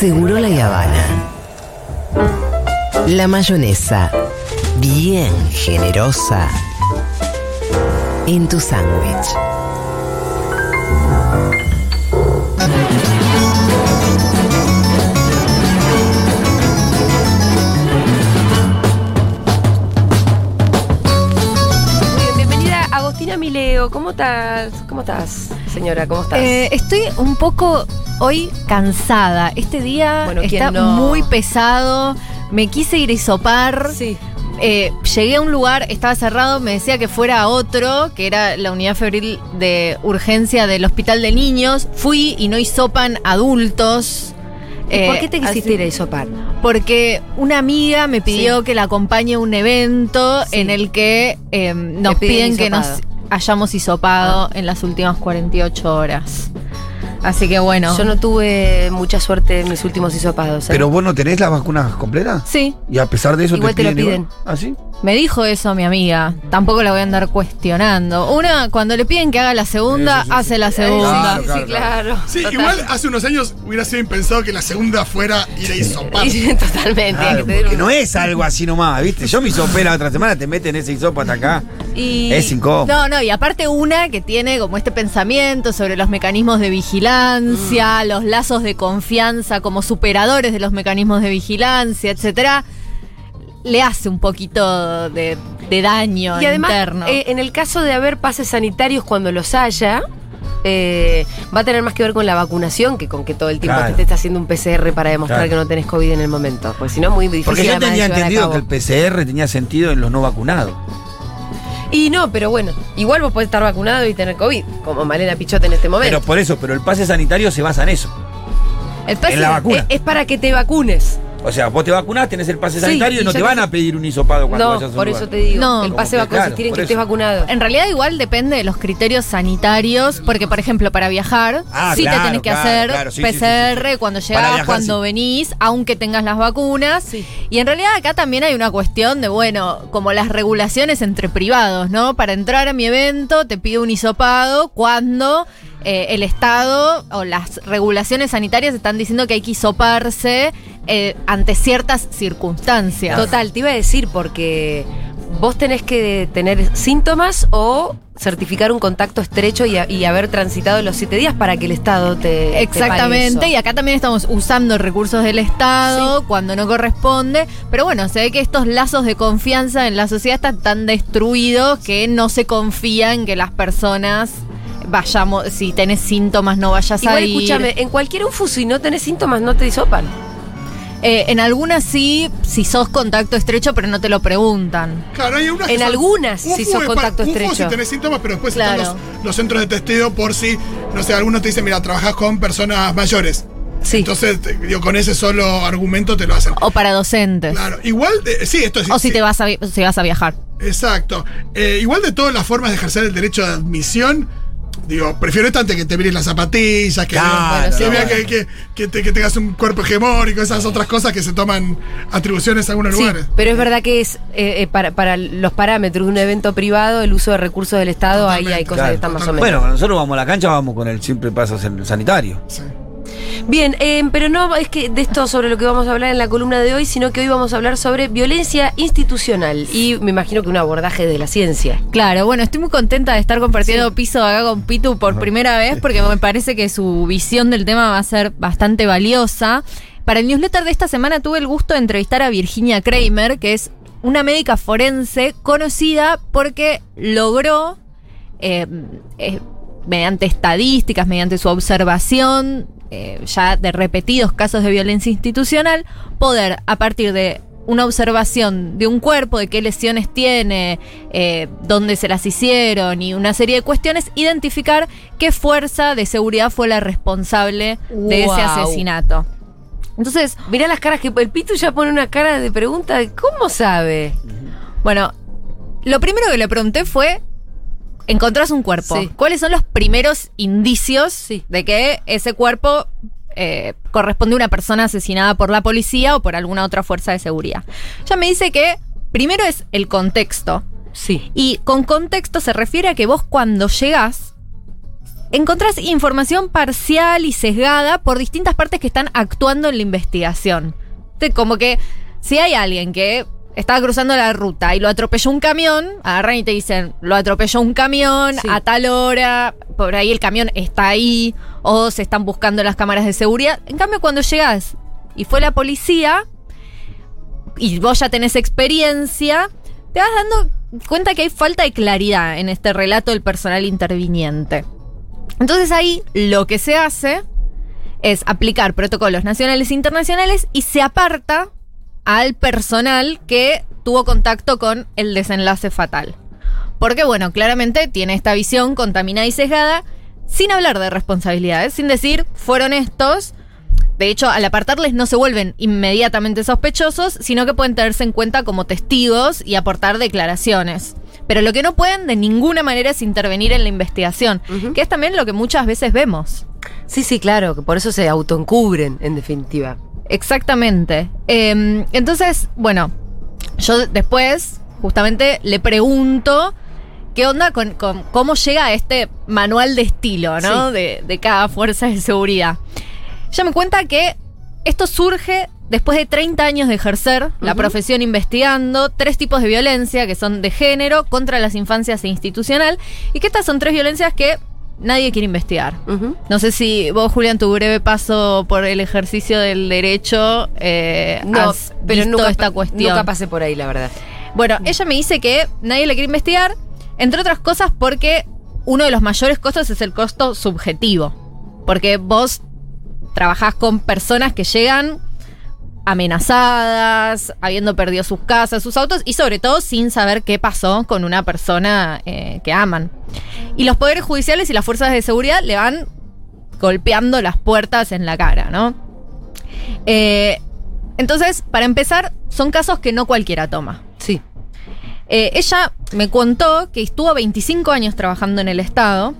Seguro la Habana. La mayonesa, bien generosa, en tu sándwich. Bienvenida Agostina Mileo. ¿Cómo estás? ¿Cómo estás, señora? ¿Cómo estás? Eh, estoy un poco hoy cansada. Este día Bueno, ¿quién está no? muy pesado. Me quise ir a hisopar. sí. Eh, llegué a un lugar, estaba cerrado, me decía que fuera a otro, que era la unidad febril de urgencia del hospital de niños. Fui y no hisopan adultos. ¿Y ¿Por Eh, qué te quisiste así- ir a hisopar? Porque una amiga me pidió Sí. que la acompañe a un evento Sí. en el que eh, nos piden piden que nos hayamos hisopado en las últimas 48 horas. Así que bueno. Yo no tuve mucha suerte en mis últimos hisopados. ¿eh? Pero vos no tenés las vacunas completas. Sí, Y a pesar de eso Igual te te lo piden. ¿Ah, sí? Me dijo eso mi amiga. Tampoco la voy a andar cuestionando. Una, cuando le piden que haga la segunda, Sí, sí, sí. hace la segunda. sí, Claro, sí, claro, claro. Sí, Total. igual hace unos años hubiera sido impensado que la segunda fuera ir a hisopar. Totalmente. Claro, porque no es algo así nomás, ¿viste? Yo me hisopé la otra semana, te meten ese hisopo hasta acá. Y- Es incómodo. No, no, y aparte una que tiene como este pensamiento sobre los mecanismos de vigilancia, los lazos de confianza como superadores de los mecanismos de vigilancia, etcétera, le hace un poquito de, de daño Y además, interno. eh, en el caso de haber pases sanitarios cuando los haya, eh, va a tener más que ver con la vacunación que con que todo el tiempo Claro. te estés haciendo un PCR para demostrar Claro. que no tenés COVID en el momento. Porque si no, muy difícil. Porque yo tenía entendido que el PCR tenía sentido en los no vacunados. Y no, pero bueno, igual vos podés estar vacunado y tener COVID, como Malena Pichote en este momento. Pero por eso, pero el pase sanitario se basa en eso. El pase- en la vacuna. es, es para que te vacunes. O sea, vos te vacunás, tenés el pase Sí, sanitario y y no te van a pedir un hisopado cuando No, vayas a un por lugar. eso te digo. No. el pase va a consistir en que estés vacunado. En realidad igual depende de los criterios sanitarios, porque por ejemplo para viajar Ah, sí claro, te tenés que claro, hacer claro, sí, sí, sí, PCR sí. cuando llegás, viajar, cuando sí. venís, aunque tengas las vacunas. Sí. Y en realidad acá también hay una cuestión de, bueno, como las regulaciones entre privados, ¿no? Para entrar a mi evento te pido un hisopado cuando eh, el Estado o las regulaciones sanitarias están diciendo que hay que hisoparse eh, ante ciertas circunstancias. Total, te iba a decir porque vos tenés que tener síntomas o certificar un contacto estrecho y, a- y haber transitado los siete días para que el Estado te. te pague Exactamente, y acá también estamos usando recursos del Estado cuando no corresponde, pero bueno, se ve que estos lazos de confianza en la sociedad están tan destruidos que no se confía en que las personas vayamos, si tenés síntomas no vayas Igual a ir. escúchame, en cualquier UFU, si no tenés síntomas, no te disopan. Eh, en algunas sí, si sos contacto estrecho, pero no te lo preguntan. Claro, hay unas que En son- algunas, si sos contacto estrecho. si tenés síntomas, pero después Claro. están los, los centros de testeo por si, no sé, algunos te dicen, mira, trabajás con personas mayores. Sí. Entonces, te- digo, con ese solo argumento te lo hacen. O para docentes. Claro, igual, de- sí, esto es... O si sí, te vas a, si vas a viajar. Exacto. Eh, igual de todas las formas de ejercer el derecho de admisión, digo, prefiero esto antes que te miren las zapatillas, que, Claro, que bueno. que, que- que te- que tengas un cuerpo hegemónico, esas otras cosas que se toman atribuciones en algunos Sí, lugares. pero es verdad que es eh, eh, para, para los parámetros de un evento privado, el uso de recursos del Estado, ahí hay cosas Claro. que están más o menos. Bueno, cuando nosotros vamos a la cancha, vamos con el simple paso sanitario. Sí. Bien, eh, pero no es que de esto sobre lo que vamos a hablar en la columna de hoy, sino que hoy vamos a hablar sobre violencia institucional y me imagino que un abordaje de la ciencia. Claro, bueno, estoy muy contenta de estar compartiendo piso acá con Pitu por primera vez porque me parece que su visión del tema va a ser bastante valiosa. Para el newsletter de esta semana tuve el gusto de entrevistar a Virginia Kramer, que es una médica forense conocida porque logró, eh, eh, mediante estadísticas, mediante su observación eh, ya de repetidos casos de violencia institucional, poder a partir de una observación de un cuerpo, de qué lesiones tiene, eh, dónde se las hicieron y una serie de cuestiones, identificar qué fuerza de seguridad fue la responsable de ese asesinato. Entonces, Mirá las caras que el Pitu ya pone una cara de pregunta de cómo sabe. bueno, lo primero que le pregunté fue, encontrás un cuerpo, Sí. ¿cuáles son los primeros indicios Sí. de que ese cuerpo eh, corresponde a una persona asesinada por la policía o por alguna otra fuerza de seguridad? Ya me dice que primero es el contexto. Sí. Y con contexto se refiere a que vos cuando llegás, encontrás información parcial y sesgada por distintas partes que están actuando en la investigación. Como que si hay alguien que estaba cruzando la ruta y lo atropelló un camión, agarran y te dicen, lo atropelló un camión Sí. a tal hora, por ahí el camión está ahí, o se están buscando las cámaras de seguridad. En cambio, cuando llegas y fue la policía, y vos ya tenés experiencia, te vas dando cuenta que hay falta de claridad en este relato del personal interviniente. Entonces ahí lo que se hace es aplicar protocolos nacionales e internacionales y se aparta al personal que tuvo contacto con el desenlace fatal. Porque bueno, claramente tiene esta visión contaminada y sesgada, sin hablar de responsabilidades, sin decir, fueron estos. De hecho, al apartarles no se vuelven inmediatamente sospechosos, sino que pueden tenerse en cuenta como testigos y aportar declaraciones. Pero lo que no pueden de ninguna manera es intervenir en la investigación, que es también lo que muchas veces vemos. Sí, sí, claro, que por eso se autoencubren, en definitiva. Exactamente. Eh, entonces, bueno, yo después justamente le pregunto qué onda con, con cómo llega a este manual de estilo, ¿no? Sí. De, de cada fuerza de seguridad. Ella me cuenta que esto surge después de 30 años de ejercer la profesión investigando tres tipos de violencia que son de género, contra las infancias e institucional, y que estas son tres violencias que nadie quiere investigar. No sé si vos, Julián, tu breve paso por el ejercicio del derecho, eh, No, has pero visto nunca, esta cuestión. nunca pasé por ahí, la verdad. Bueno, ella me dice que nadie la quiere investigar, entre otras cosas porque uno de los mayores costos es el costo subjetivo. Porque vos trabajás con personas que llegan amenazadas, habiendo perdido sus casas, sus autos y sobre todo sin saber qué pasó con una persona eh, que aman. Y los poderes judiciales y las fuerzas de seguridad le van golpeando las puertas en la cara, ¿no? Eh, entonces, para empezar, son casos que no cualquiera toma. Sí. Eh, ella me contó que estuvo 25 años trabajando en el Estado,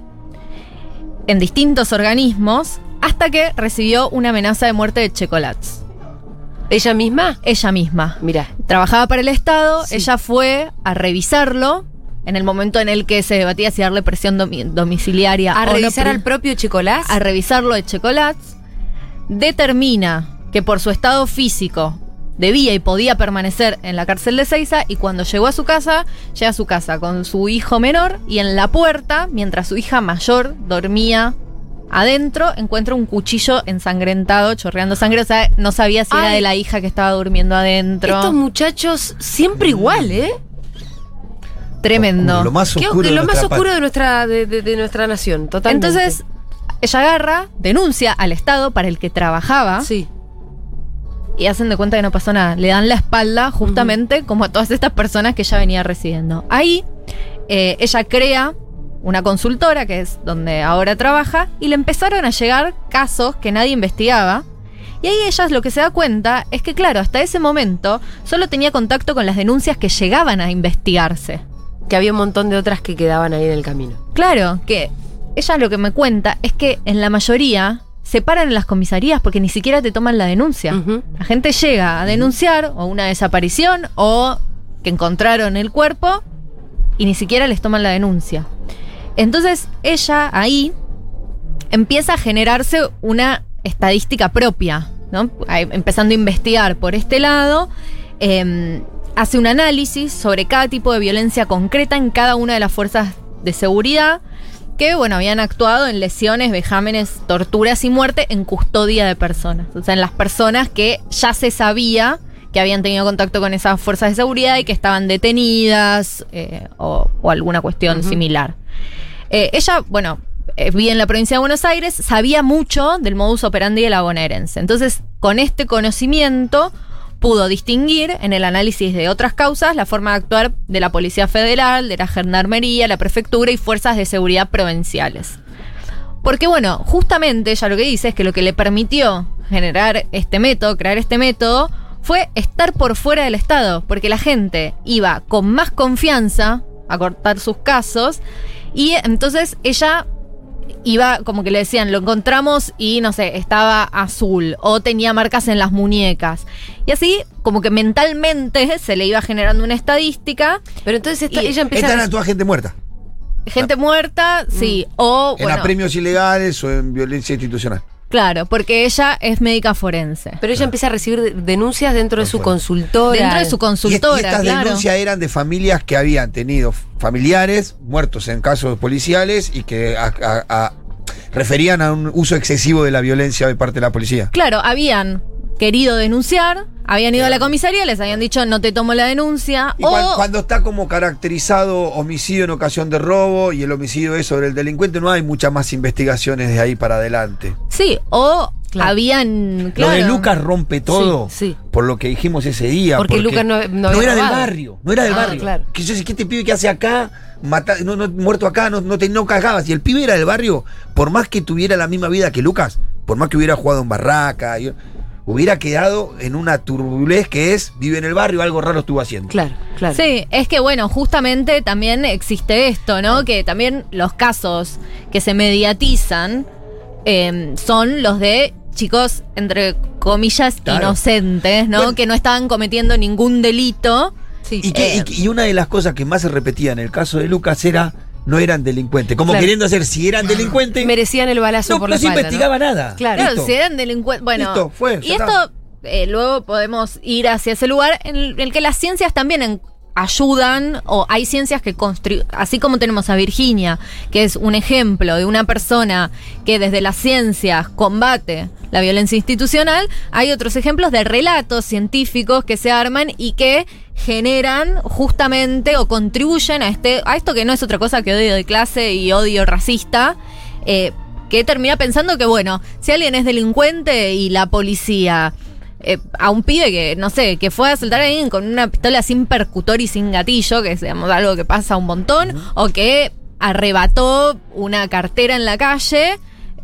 en distintos organismos, hasta que recibió una amenaza de muerte de Checolats. ¿Ella misma? Ella misma. Mira. Trabajaba para el Estado, Sí. ella fue a revisarlo en el momento en el que se debatía si darle presión domi- domiciliaria A o revisar al propio Chicolás. a revisarlo de Checolats, determina que por su estado físico debía y podía permanecer en la cárcel de Seiza y cuando llegó a su casa, llega a su casa con su hijo menor y en la puerta, mientras su hija mayor dormía adentro, encuentra un cuchillo ensangrentado, chorreando sangre, o sea, no sabía si era de la hija que estaba durmiendo adentro. Estos muchachos siempre igual, ¿eh? Tremendo. Como Lo más oscuro de de lo más nuestra oscuro patria. de nuestra, de, de- de nuestra nación, totalmente. Entonces, ella agarra, denuncia al Estado para el que trabajaba. Sí. y hacen de cuenta que no pasó nada. Le dan la espalda justamente como a todas estas personas que ella venía recibiendo. Ahí eh, ella crea una consultora, que es donde ahora trabaja, y le empezaron a llegar casos que nadie investigaba. Y ahí ella lo que se da cuenta es que, claro, hasta ese momento solo tenía contacto con las denuncias que llegaban a investigarse. Que había un montón de otras que quedaban ahí en el camino. Claro, que ella lo que me cuenta es que en la mayoría se paran en las comisarías porque ni siquiera te toman la denuncia. La gente llega a denunciar o una desaparición o que encontraron el cuerpo y ni siquiera les toman la denuncia. Entonces ella ahí empieza a generarse una estadística propia, ¿no? Empezando a investigar por este lado, eh, hace un análisis sobre cada tipo de violencia concreta en cada una de las fuerzas de seguridad que, bueno, habían actuado en lesiones, vejámenes, torturas y muerte en custodia de personas. O sea, en las personas que ya se sabía que habían tenido contacto con esas fuerzas de seguridad y que estaban detenidas eh, o, o alguna cuestión similar. Eh, ella, bueno, eh, vive en la provincia de Buenos Aires, sabía mucho del modus operandi de la bonaerense. Entonces, con este conocimiento, pudo distinguir en el análisis de otras causas la forma de actuar de la Policía Federal, de la Gendarmería, la Prefectura y fuerzas de seguridad provinciales. Porque bueno, justamente ella lo que dice es que lo que le permitió generar este método, crear este método, fue estar por fuera del Estado, porque la gente iba con más confianza a cortar sus casos y entonces ella iba como que le decían, lo encontramos y no sé, estaba azul o tenía marcas en las muñecas. Y así como que mentalmente se le iba generando una estadística. Pero entonces esta- Y ella empieza Esta a... era tu agente muerta. gente muerta, sí. O, En bueno, apremios ilegales o en violencia institucional. Claro, porque ella es médica forense. Pero ella empieza a recibir de- denuncias dentro de su consultora. Dentro de su Y, y consultora, estas claro. denuncias eran de familias que habían tenido familiares muertos en casos policiales y que a- a- a- referían a un uso excesivo de la violencia de parte de la policía. Claro, habían querido denunciar, habían ido a la comisaría, les habían dicho no te tomo la denuncia. Y o, cuan- cuando, está como caracterizado homicidio en ocasión de robo y el homicidio es sobre el delincuente, no hay muchas más investigaciones de ahí para adelante. sí, o Claro. habían. Claro, Lo de Lucas rompe todo Sí, sí. por lo que dijimos ese día. Porque Lucas no- no había era del barrio, no era del Ah, barrio. claro. Que yo sé, ¿qué te pibe que hace acá? Mata- no, no, muerto acá, no, no, te, no cagabas. Y el pibe era del barrio, por más que tuviera la misma vida que Lucas, por más que hubiera jugado en barraca, y- hubiera quedado en una turbulez que es, vive en el barrio, algo raro estuvo haciendo. Claro, claro. Sí, es que bueno, justamente también existe esto, ¿no? Que también los casos que se mediatizan eh, son los de chicos, entre comillas, Claro. inocentes, ¿no? Bueno. que no estaban cometiendo ningún delito. Sí. Y, que- Eh. y y una de las cosas que más se repetía en el caso de Lucas era no eran delincuentes. Como Claro. queriendo hacer si eran delincuentes. Merecían el balazo no, por no la se espalda, investigaba ¿no? nada. Claro. Listo. si eran delincuentes. Bueno, Listo, fue, y esto eh, luego podemos ir hacia ese lugar en el, el que las ciencias también en- ayudan, o hay ciencias que construyen, así como tenemos a Virginia, que es un ejemplo de una persona que desde las ciencias combate la violencia institucional, hay otros ejemplos de relatos científicos que se arman y que generan justamente o contribuyen a este a esto que no es otra cosa que odio de clase y odio racista eh, que termina pensando que, bueno, si alguien es delincuente y la policía, eh, a un pibe que, no sé, que fue a asaltar a alguien con una pistola sin percutor y sin gatillo, que es digamos, algo que pasa un montón, o que arrebató una cartera en la calle,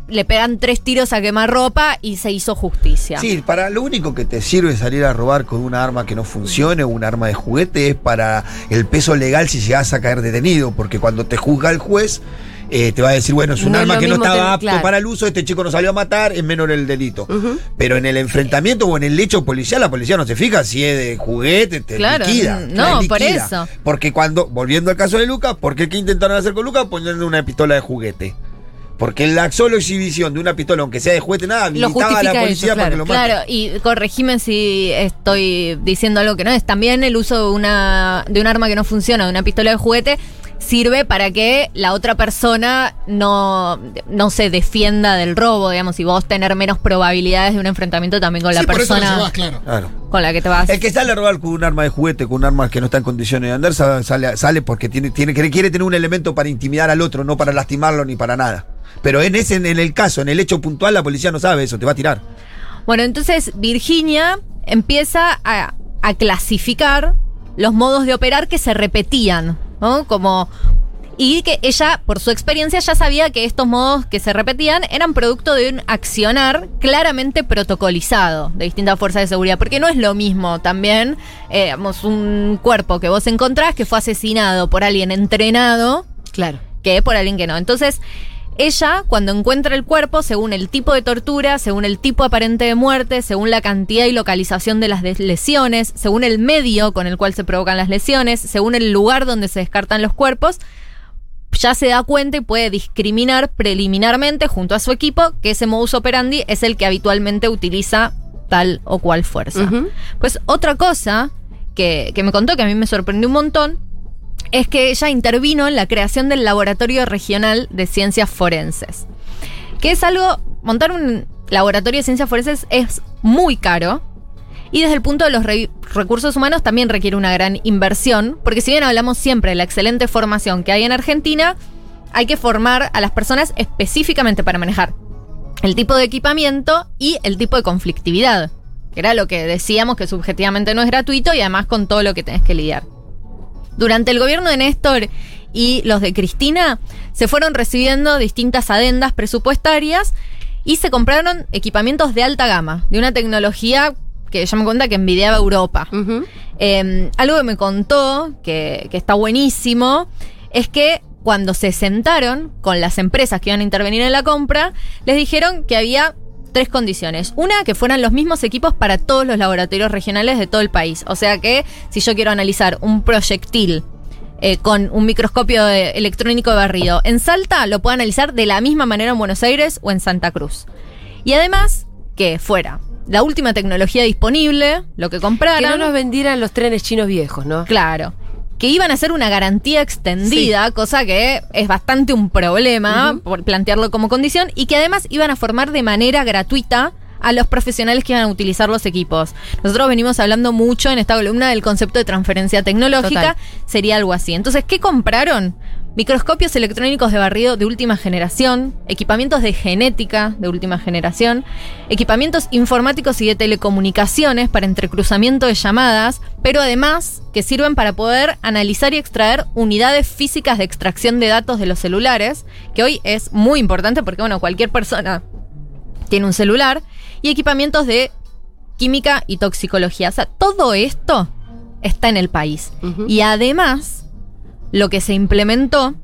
le pegan tres tiros a quemarropa y se hizo justicia. Sí, para lo único que te sirve salir a robar con un arma que no funcione o un arma de juguete es para el peso legal si llegas a caer detenido, porque cuando te juzga el juez eh, te va a decir, bueno, es un No arma que no estaba apto claro. para el uso, este chico no salió a matar, es menor el delito. Pero en el enfrentamiento o en el hecho policial, la policía no se fija si es de juguete, te Claro, liquida. no, liquida. por eso. Porque cuando, volviendo al caso de Lucas, ¿por qué qué intentaron hacer con Lucas? Ponerle una pistola de juguete. Porque la solo exhibición de una pistola, aunque sea de juguete, nada, Lo habilitaba a la policía eso, para que lo mate. Claro, y corregime si estoy diciendo algo que no es. También el uso de una, de un arma que no funciona, de una pistola de juguete, sirve para que la otra persona no, no se defienda del robo, digamos, y vos tener menos probabilidades de un enfrentamiento también con la Sí, por eso lo persona llevas, claro. Claro. con la que te vas. El que sale a robar con un arma de juguete, con un arma que no está en condiciones de andar, sa- sale, sale porque tiene, tiene, quiere tener un elemento para intimidar al otro, no para lastimarlo ni para nada. Pero en ese, en el caso, en el hecho puntual, la policía no sabe eso, te va a tirar. Bueno, entonces Virginia empieza a, a clasificar los modos de operar que se repetían, ¿no? Como. Y que ella, por su experiencia, ya sabía que estos modos que se repetían eran producto de un accionar claramente protocolizado de distintas fuerzas de seguridad. Porque no es lo mismo también, eh, digamos, un cuerpo que vos encontrás que fue asesinado por alguien entrenado Claro. que por alguien que no. Entonces, ella, cuando encuentra el cuerpo, según el tipo de tortura, según el tipo aparente de muerte, según la cantidad y localización de las lesiones, según el medio con el cual se provocan las lesiones, según el lugar donde se descartan los cuerpos, ya se da cuenta y puede discriminar preliminarmente junto a su equipo que ese modus operandi es el que habitualmente utiliza tal o cual fuerza. Pues otra cosa que, que me contó que a mí me sorprendió un montón es que ella intervino en la creación del Laboratorio Regional de Ciencias Forenses. Que es algo, montar un laboratorio de ciencias forenses es muy caro. Y desde el punto de los re- recursos humanos también requiere una gran inversión, porque si bien hablamos siempre de la excelente formación que hay en Argentina, hay que formar a las personas específicamente para manejar el tipo de equipamiento y el tipo de conflictividad, que era lo que decíamos que subjetivamente no es gratuito y además con todo lo que tenés que lidiar. Durante el gobierno de Néstor y los de Cristina se fueron recibiendo distintas adendas presupuestarias y se compraron equipamientos de alta gama, de una tecnología que yo me cuenta que envidiaba Europa. Eh, algo que me contó, que, que está buenísimo, es que cuando se sentaron con las empresas que iban a intervenir en la compra, les dijeron que había tres condiciones. Una, que fueran los mismos equipos para todos los laboratorios regionales de todo el país. O sea que si yo quiero analizar un proyectil eh, con un microscopio de- electrónico de barrido en Salta, lo puede analizar de la misma manera en Buenos Aires o en Santa Cruz. Y además, que fuera la última tecnología disponible, lo que Que compraron. no nos vendieran los trenes chinos viejos, ¿no? Claro. Que iban a hacer una garantía extendida, cosa que es bastante un problema por plantearlo como condición, y que además iban a formar de manera gratuita a los profesionales que iban a utilizar los equipos. Nosotros venimos hablando mucho en esta columna del concepto de transferencia tecnológica, Total. sería algo así. Entonces, ¿qué compraron? Microscopios electrónicos de barrido de última generación, equipamientos de genética de última generación, equipamientos informáticos y de telecomunicaciones para entrecruzamiento de llamadas, pero además que sirven para poder analizar y extraer unidades físicas de extracción de datos de los celulares, que hoy es muy importante porque, bueno, cualquier persona tiene un celular, y equipamientos de química y toxicología. O sea, todo esto está en el país. Y además, lo que se implementó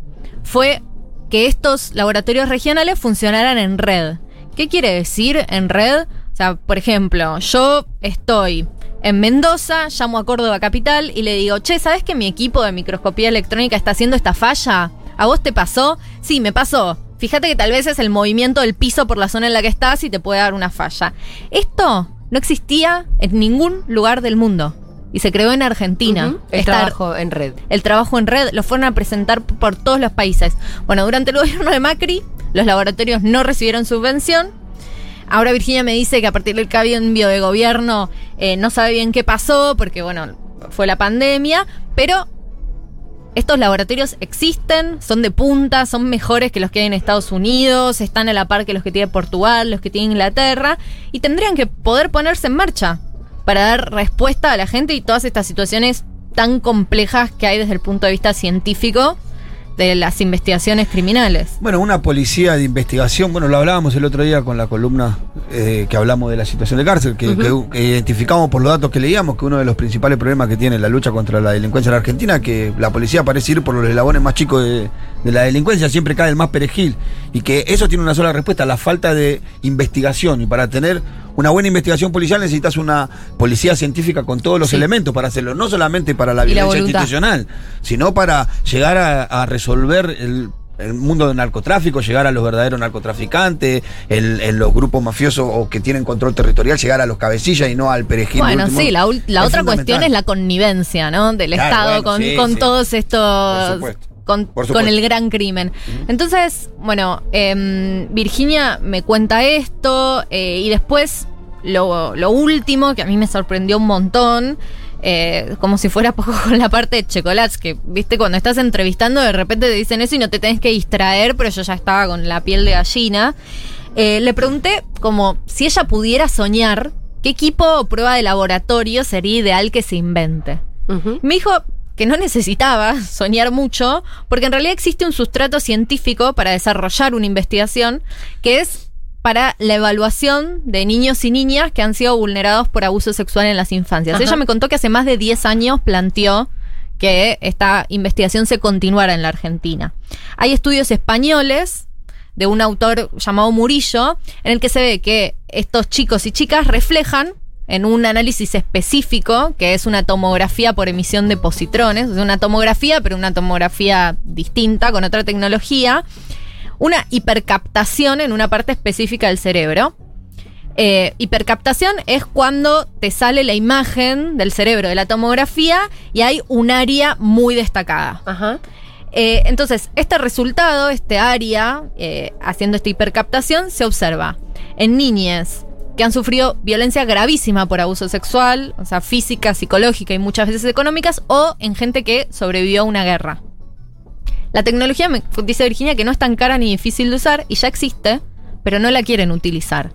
fue que estos laboratorios regionales funcionaran en red. ¿Qué quiere decir en red? O sea, por ejemplo, yo estoy en Mendoza, llamo a Córdoba Capital y le digo, che, ¿sabes que mi equipo de microscopía electrónica está haciendo esta falla? ¿A vos te pasó? Sí, me pasó. Fíjate que tal vez es el movimiento del piso por la zona en la que estás y te puede dar una falla. Esto no existía en ningún lugar del mundo. Y se creó en Argentina. El trabajo en red. el trabajo en red, lo fueron a presentar por todos los países. Bueno, durante el gobierno de Macri, los laboratorios no recibieron subvención. Ahora Virginia me dice que a partir del cambio de gobierno eh, no sabe bien qué pasó, porque bueno, fue la pandemia, pero estos laboratorios existen, son de punta, son mejores que los que hay en Estados Unidos, están a la par que los que tiene Portugal, los que tiene Inglaterra, y tendrían que poder ponerse en marcha para dar respuesta a la gente y todas estas situaciones tan complejas que hay desde el punto de vista científico de las investigaciones criminales. Bueno, una policía de investigación, bueno, lo hablábamos el otro día con la columna eh, que hablamos de la situación de cárcel, que, identificamos por los datos que leíamos que uno de los principales problemas que tiene la lucha contra la delincuencia en la Argentina, que la policía parece ir por los eslabones más chicos de, de la delincuencia, siempre cae el más perejil, y que eso tiene una sola respuesta, la falta de investigación, y para tener una buena investigación policial necesitas una policía científica con todos los Sí. elementos para hacerlo, no solamente para la violencia institucional, sino para llegar a, a resolver el, el mundo del narcotráfico, llegar a los verdaderos narcotraficantes, el, el- los grupos mafiosos o que tienen control territorial, llegar a los cabecillas y no al perejil. Bueno, último. sí, la, la otra cuestión es la connivencia, ¿no? Del Claro, Estado bueno, con, sí, con sí. todos Por estos. Con, el gran crimen. Entonces, bueno, em, Virginia me cuenta esto eh, y después lo, lo último que a mí me sorprendió un montón. eh, como si fuera poco con la parte de chocolats, que viste, cuando estás entrevistando de repente te dicen eso y no te tenés que distraer, pero yo ya estaba con la piel de gallina. Eh, le pregunté como si ella pudiera soñar, ¿qué equipo o prueba de laboratorio sería ideal que se invente? Ujú. Me dijo que no necesitaba soñar mucho, porque en realidad existe un sustrato científico para desarrollar una investigación que es para la evaluación de niños y niñas que han sido vulnerados por abuso sexual en las infancias. Ajá. Ella me contó que hace más de 10 años planteó que esta investigación se continuara en la Argentina. Hay estudios españoles de un autor llamado Murillo, en el que se ve que estos chicos y chicas reflejan en un análisis específico, que es una tomografía por emisión de positrones, sea, una tomografía, pero una tomografía distinta, con otra tecnología, una hipercaptación en una parte específica del cerebro. Eh, hipercaptación es cuando te sale la imagen del cerebro de la tomografía y hay un área muy destacada. Ajá. Eh, entonces, este resultado, este área, eh, haciendo esta hipercaptación, se observa en niñas que han sufrido violencia gravísima por abuso sexual, o sea, física, psicológica y muchas veces económicas, o en gente que sobrevivió a una guerra. La tecnología, me dice Virginia, que no es tan cara ni difícil de usar y ya existe, pero no la quieren utilizar.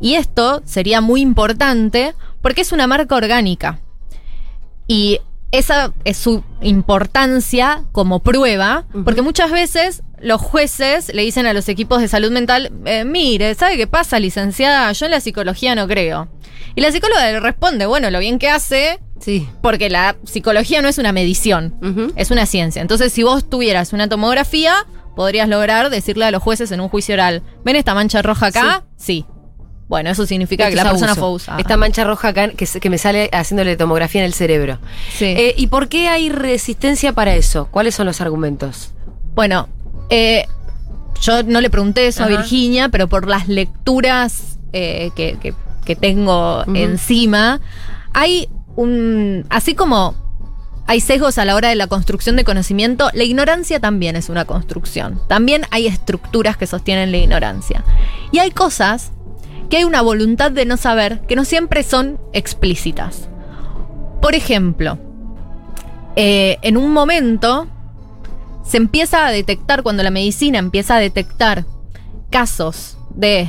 Y esto sería muy importante porque es una marca orgánica. Y esa es su importancia como prueba, porque muchas veces los jueces le dicen a los equipos de salud mental, eh, mire, ¿sabe qué pasa, licenciada? Yo en la psicología no creo. Y la psicóloga le responde, bueno, lo bien que hace, Sí. porque la psicología no es una medición, es una ciencia. Entonces, si vos tuvieras una tomografía, podrías lograr decirle a los jueces en un juicio oral, ¿ven esta mancha roja acá? Sí. Bueno, eso significa que la persona fue abusada. Esta mancha roja acá que, me sale haciéndole tomografía en el cerebro. Sí. Eh, ¿Y por qué hay resistencia para eso? ¿Cuáles son los argumentos? Bueno, eh, yo no le pregunté eso Ajá. a Virginia, pero por las lecturas eh, que, que- que tengo encima, hay un. Así como hay sesgos a la hora de la construcción de conocimiento, la ignorancia también es una construcción. También hay estructuras que sostienen la ignorancia. Y hay cosas que hay una voluntad de no saber que no siempre son explícitas. Por ejemplo, eh, en un momento se empieza a detectar, cuando la medicina empieza a detectar casos de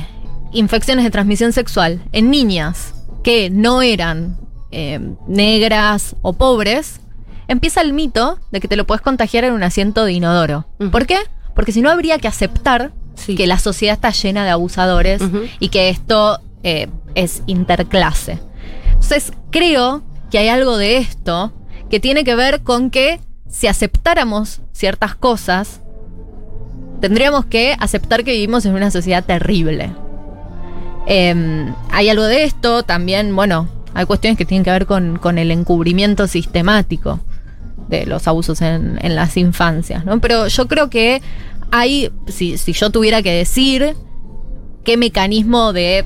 infecciones de transmisión sexual en niñas que no eran eh, negras o pobres, empieza el mito de que te lo puedes contagiar en un asiento de inodoro. Ujú. ¿Por qué? Porque si no habría que aceptar Sí. que la sociedad está llena de abusadores y que esto eh, es interclase. Entonces, creo que hay algo de esto que tiene que ver con que si aceptáramos ciertas cosas, tendríamos que aceptar que vivimos en una sociedad terrible. Em, hay algo de esto, también, bueno, hay cuestiones que tienen que ver con, con el encubrimiento sistemático de los abusos en, en las infancias, ¿no? Pero yo creo que hay, si, si yo tuviera que decir qué mecanismo de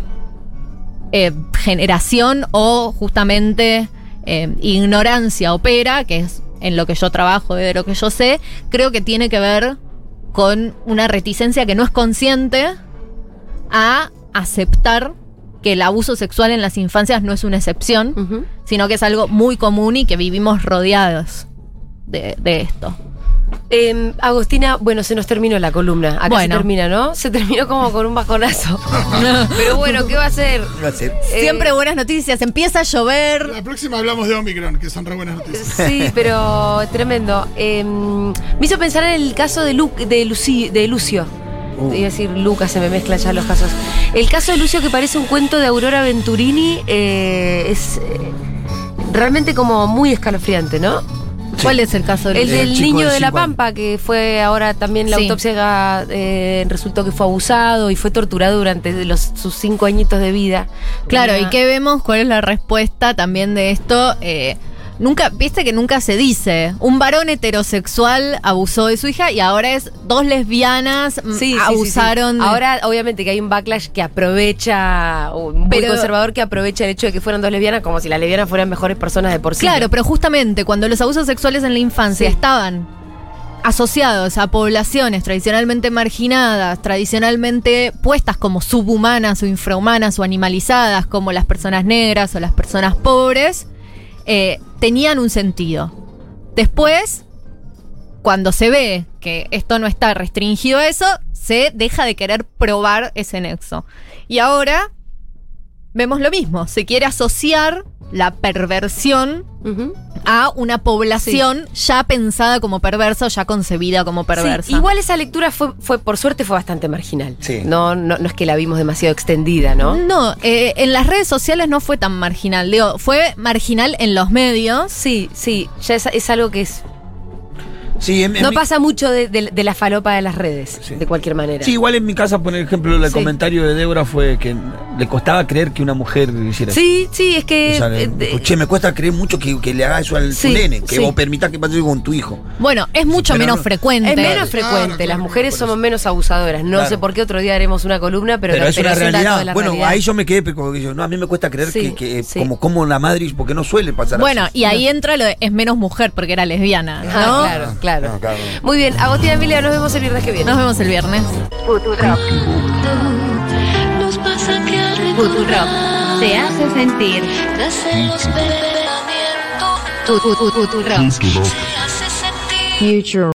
eh, generación o justamente eh, ignorancia opera, que es en lo que yo trabajo de lo que yo sé, creo que tiene que ver con una reticencia que no es consciente a aceptar que el abuso sexual en las infancias no es una excepción, sino que es algo muy común y que vivimos rodeados de, de esto. Eh, Agostina, bueno, se nos terminó la columna. Acá Bueno. se termina, ¿no? Se terminó como con un bajonazo. Pero bueno, ¿qué va a hacer? Va a ser- Eh, Siempre buenas noticias, empieza a llover. La próxima hablamos de Omicron, que son re buenas noticias. Sí, pero tremendo. Eh, me hizo pensar en el caso de, Lu- de, de Lucio. Uh. Iba a decir Lucas, se me mezclan ya los casos. El caso de Lucio, que parece un cuento de Aurora Venturini, eh, es eh, realmente como muy escalofriante, ¿no? ¿Cuál es el caso El del del del niño de de la. Pampa, que fue ahora también la Sí. autopsia eh, resultó que fue abusado y fue torturado durante los, sus cinco añitos de vida. Claro, Una- ¿y qué vemos? ¿Cuál es la respuesta también de esto? Eh, nunca, viste que nunca se dice. Un varón heterosexual abusó de su hija y ahora es dos lesbianas mm, Sí, sí, sí, sí. abusaron. de- Ahora, obviamente, que hay un backlash que aprovecha, un Pero- conservador que aprovecha el hecho de que fueran dos lesbianas como si las lesbianas fueran mejores personas de por sí. Claro, pero justamente cuando los abusos sexuales en la infancia Sí. estaban asociados a poblaciones tradicionalmente marginadas, tradicionalmente puestas como subhumanas o infrahumanas o animalizadas, como las personas negras o las personas pobres, eh, tenían un sentido. Después, cuando se ve que esto no está restringido a eso, se deja de querer probar ese nexo. Y ahora vemos lo mismo, se quiere asociar la perversión a una población ya pensada como perversa o ya concebida como perversa. Sí, igual esa lectura fue, fue, por suerte, fue bastante marginal. Sí. No, no, no es que la vimos demasiado extendida, ¿no? No, eh, en las redes sociales no fue tan marginal. Digo, fue marginal en los medios. Sí, sí, ya es, es algo que es. Sí, en- en No mi- pasa mucho de, de- de la falopa de las redes, Sí. de cualquier manera. Sí, igual en mi casa, por ejemplo, el Sí. comentario de Débora fue que le costaba creer que una mujer hiciera eso. Sí, sí, es que. O sea, eh, le- eh, che, me cuesta creer mucho que, que le haga eso al Sí, tu nene, que sí. vos permitás que pase con tu hijo. Bueno, es mucho pero menos no- frecuente. es menos Claro, frecuente, claro, las claro, mujeres somos menos abusadoras. No Claro. sé por qué otro día haremos una columna, pero, Pero, es una de realidad. la Bueno, realidad. ahí yo me quedé, pero como que yo, no, a mí me cuesta creer Sí, que, que sí. como, como la madre, porque no suele pasar Bueno, así. y ahí entra lo de es menos mujer porque era lesbiana. Ah, claro, claro. No, claro. Muy bien, Agostina Emilia, nos vemos el viernes que viene. Nos vemos el viernes. Nos pasa que al Futurock te hace sentir. Futurock. se hace sentir. Future